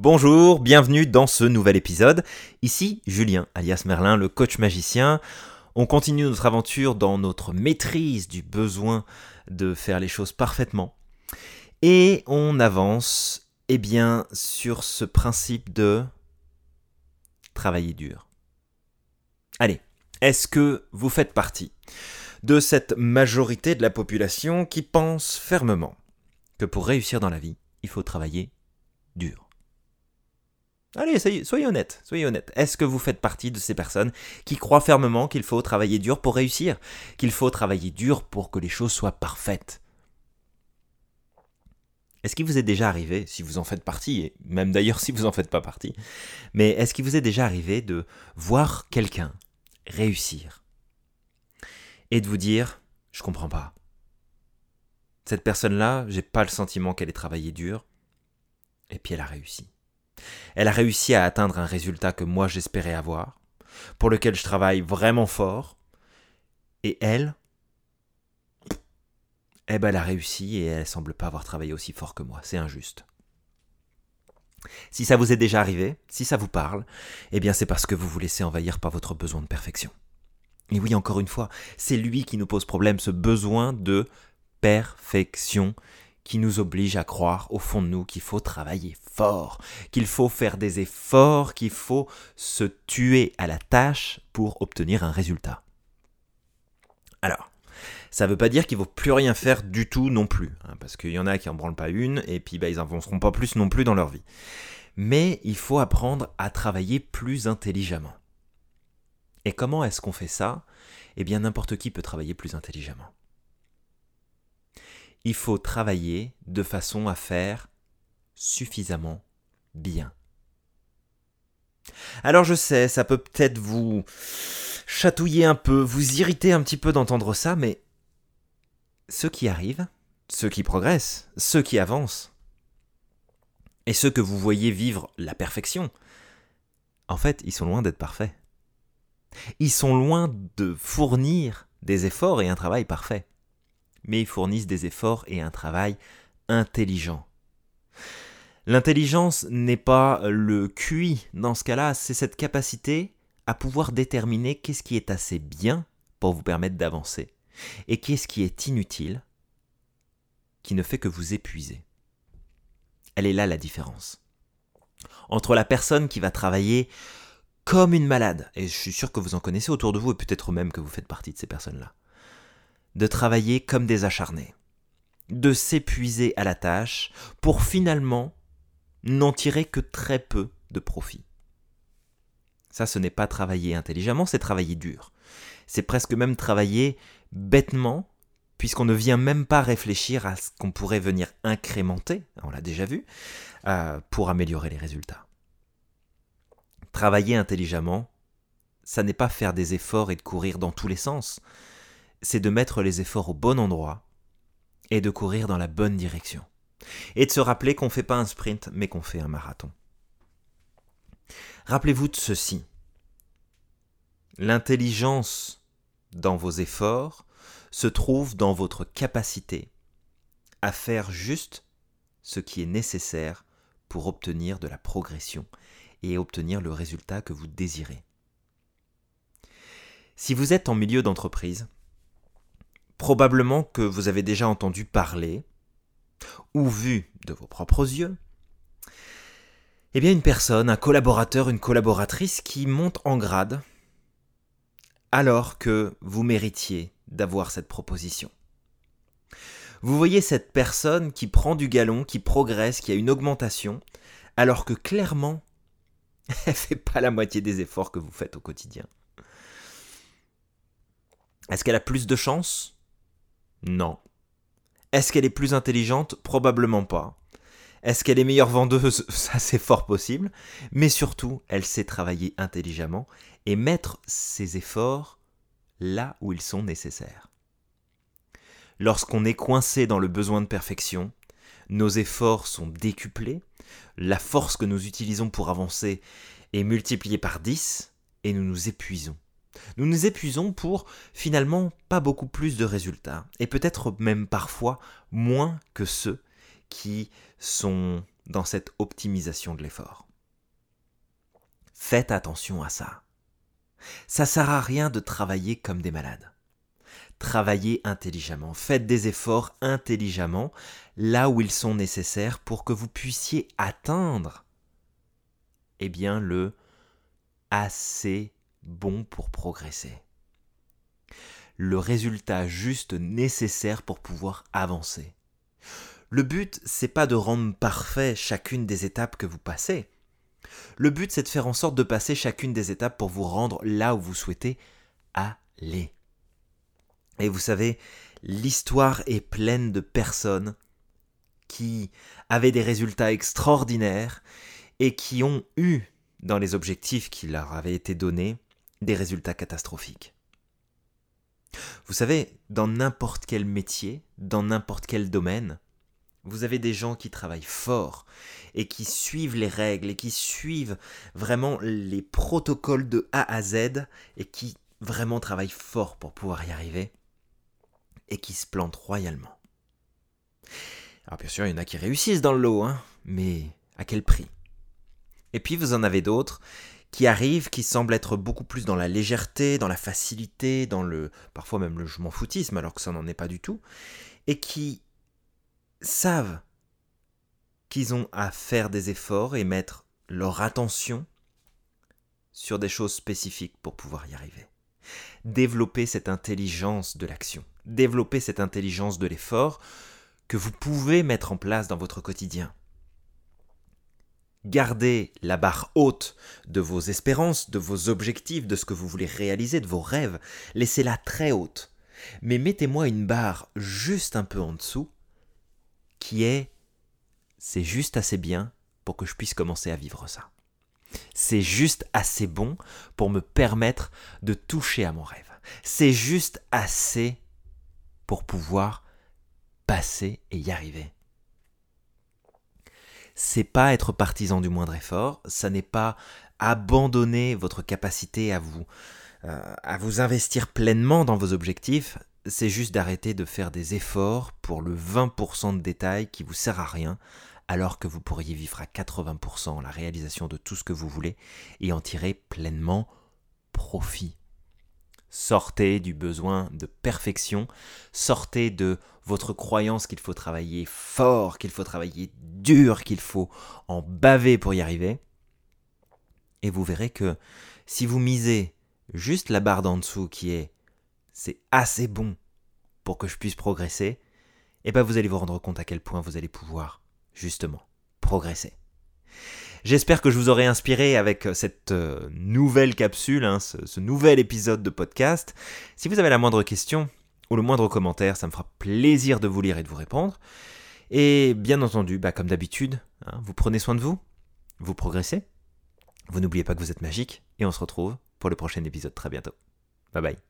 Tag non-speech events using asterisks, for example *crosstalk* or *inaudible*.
Bonjour, bienvenue dans ce nouvel épisode. Ici Julien, alias Merlin, le coach magicien. On continue notre aventure dans notre maîtrise du besoin de faire les choses parfaitement. Et on avance, eh bien, sur ce principe de travailler dur. Allez, est-ce que vous faites partie de cette majorité de la population qui pense fermement que pour réussir dans la vie, il faut travailler dur? Allez, soyez honnête, soyez honnête. Est-ce que vous faites partie de ces personnes qui croient fermement qu'il faut travailler dur pour réussir Qu'il faut travailler dur pour que les choses soient parfaites? Est-ce qu'il vous est déjà arrivé, si vous en faites partie, et même d'ailleurs si vous en faites pas partie, mais est-ce qu'il vous est déjà arrivé de voir quelqu'un réussir et de vous dire je comprends pas. Cette personne-là, j'ai pas le sentiment qu'elle ait travaillé dur, et puis elle a réussi. Elle a réussi à atteindre un résultat que moi j'espérais avoir, pour lequel je travaille vraiment fort, et elle, eh ben elle a réussi et elle semble pas avoir travaillé aussi fort que moi. C'est injuste. Si ça vous est déjà arrivé, si ça vous parle, eh bien c'est parce que vous vous laissez envahir par votre besoin de perfection. Et oui, encore une fois, c'est lui qui nous pose problème, ce besoin de perfection qui nous oblige à croire au fond de nous qu'il faut travailler fort, qu'il faut faire des efforts, qu'il faut se tuer à la tâche pour obtenir un résultat. Alors, ça ne veut pas dire qu'il ne faut plus rien faire du tout non plus, hein, parce qu'il y en a qui en branlent pas une, et puis bah, ils n'avanceront pas plus non plus dans leur vie. Mais il faut apprendre à travailler plus intelligemment. Et comment est-ce qu'on fait ça? Eh bien, n'importe qui peut travailler plus intelligemment. Il faut travailler de façon à faire suffisamment bien. Alors je sais, ça peut peut-être vous chatouiller un peu, vous irriter un petit peu d'entendre ça, mais ceux qui arrivent, ceux qui progressent, ceux qui avancent, et ceux que vous voyez vivre la perfection, en fait, ils sont loin d'être parfaits. Ils sont loin de fournir des efforts et un travail parfait. Mais ils fournissent des efforts et un travail intelligent. L'intelligence n'est pas le QI dans ce cas-là, c'est cette capacité à pouvoir déterminer qu'est-ce qui est assez bien pour vous permettre d'avancer et qu'est-ce qui est inutile qui ne fait que vous épuiser. Elle est là la différence. Entre la personne qui va travailler comme une malade, et je suis sûr que vous en connaissez autour de vous, et peut-être même que vous faites partie de ces personnes-là, de travailler comme des acharnés, de s'épuiser à la tâche pour finalement n'en tirer que très peu de profit. Ça, ce n'est pas travailler intelligemment, c'est travailler dur. C'est presque même travailler bêtement, puisqu'on ne vient même pas réfléchir à ce qu'on pourrait venir incrémenter, on l'a déjà vu, euh, pour améliorer les résultats. Travailler intelligemment, ça n'est pas faire des efforts et de courir dans tous les sens, c'est de mettre les efforts au bon endroit et de courir dans la bonne direction. Et de se rappeler qu'on ne fait pas un sprint, mais qu'on fait un marathon. Rappelez-vous de ceci. L'intelligence dans vos efforts se trouve dans votre capacité à faire juste ce qui est nécessaire pour obtenir de la progression et obtenir le résultat que vous désirez. Si vous êtes en milieu d'entreprise, probablement que vous avez déjà entendu parler ou vu de vos propres yeux, eh bien une personne, un collaborateur, une collaboratrice qui monte en grade alors que vous méritiez d'avoir cette proposition. Vous voyez cette personne qui prend du galon, qui progresse, qui a une augmentation, alors que clairement *laughs* Elle fait pas la moitié des efforts que vous faites au quotidien. Est-ce qu'elle a plus de chance? Non. Est-ce qu'elle est plus intelligente? Probablement pas. Est-ce qu'elle est meilleure vendeuse? *laughs* Ça c'est fort possible. Mais surtout, elle sait travailler intelligemment et mettre ses efforts là où ils sont nécessaires. Lorsqu'on est coincé dans le besoin de perfection, nos efforts sont décuplés, la force que nous utilisons pour avancer est multipliée par 10 et nous nous épuisons. Nous nous épuisons pour finalement pas beaucoup plus de résultats et peut-être même parfois moins que ceux qui sont dans cette optimisation de l'effort. Faites attention à ça. Ça sert à rien de travailler comme des malades. Travaillez intelligemment, faites des efforts intelligemment là où ils sont nécessaires pour que vous puissiez atteindre eh bien le assez bon pour progresser. Le résultat juste nécessaire pour pouvoir avancer. Le but, c'est pas de rendre parfait chacune des étapes que vous passez. Le but, c'est de faire en sorte de passer chacune des étapes pour vous rendre là où vous souhaitez aller. Et vous savez, l'histoire est pleine de personnes qui avaient des résultats extraordinaires et qui ont eu, dans les objectifs qui leur avaient été donnés, des résultats catastrophiques. Vous savez, dans n'importe quel métier, dans n'importe quel domaine, vous avez des gens qui travaillent fort et qui suivent les règles et qui suivent vraiment les protocoles de A à Z et qui vraiment travaillent fort pour pouvoir y arriver et qui se plantent royalement. Alors bien sûr, il y en a qui réussissent dans le lot, hein, mais à quel prix? Et puis vous en avez d'autres qui arrivent, qui semblent être beaucoup plus dans la légèreté, dans la facilité, dans le parfois même le je m'en foutisme, alors que ça n'en est pas du tout, et qui savent qu'ils ont à faire des efforts et mettre leur attention sur des choses spécifiques pour pouvoir y arriver. Développer cette intelligence de l'action, développer cette intelligence de l'effort que vous pouvez mettre en place dans votre quotidien. Gardez la barre haute de vos espérances, de vos objectifs, de ce que vous voulez réaliser, de vos rêves. Laissez-la très haute. Mais mettez-moi une barre juste un peu en dessous qui est c'est juste assez bien pour que je puisse commencer à vivre ça. C'est juste assez bon pour me permettre de toucher à mon rêve. C'est juste assez pour pouvoir passer et y arriver. C'est pas être partisan du moindre effort, ça n'est pas abandonner votre capacité à vous, euh, à vous investir pleinement dans vos objectifs, c'est juste d'arrêter de faire des efforts pour le 20% de détails qui vous sert à rien, alors que vous pourriez vivre à 80% la réalisation de tout ce que vous voulez et en tirer pleinement profit. Sortez du besoin de perfection, sortez de votre croyance qu'il faut travailler fort, qu'il faut travailler dur, qu'il faut en baver pour y arriver. Et vous verrez que si vous misez juste la barre d'en dessous qui est c'est assez bon pour que je puisse progresser, et eh ben vous allez vous rendre compte à quel point vous allez pouvoir, justement, progresser. J'espère que je vous aurai inspiré avec euh, cette euh, nouvelle capsule, hein, ce, nouvel épisode de podcast. Si vous avez la moindre question ou le moindre commentaire, ça me fera plaisir de vous lire et de vous répondre. Et bien entendu, bah, comme d'habitude, hein, vous prenez soin de vous, vous progressez, vous n'oubliez pas que vous êtes magique, et on se retrouve pour le prochain épisode très bientôt. Bye bye.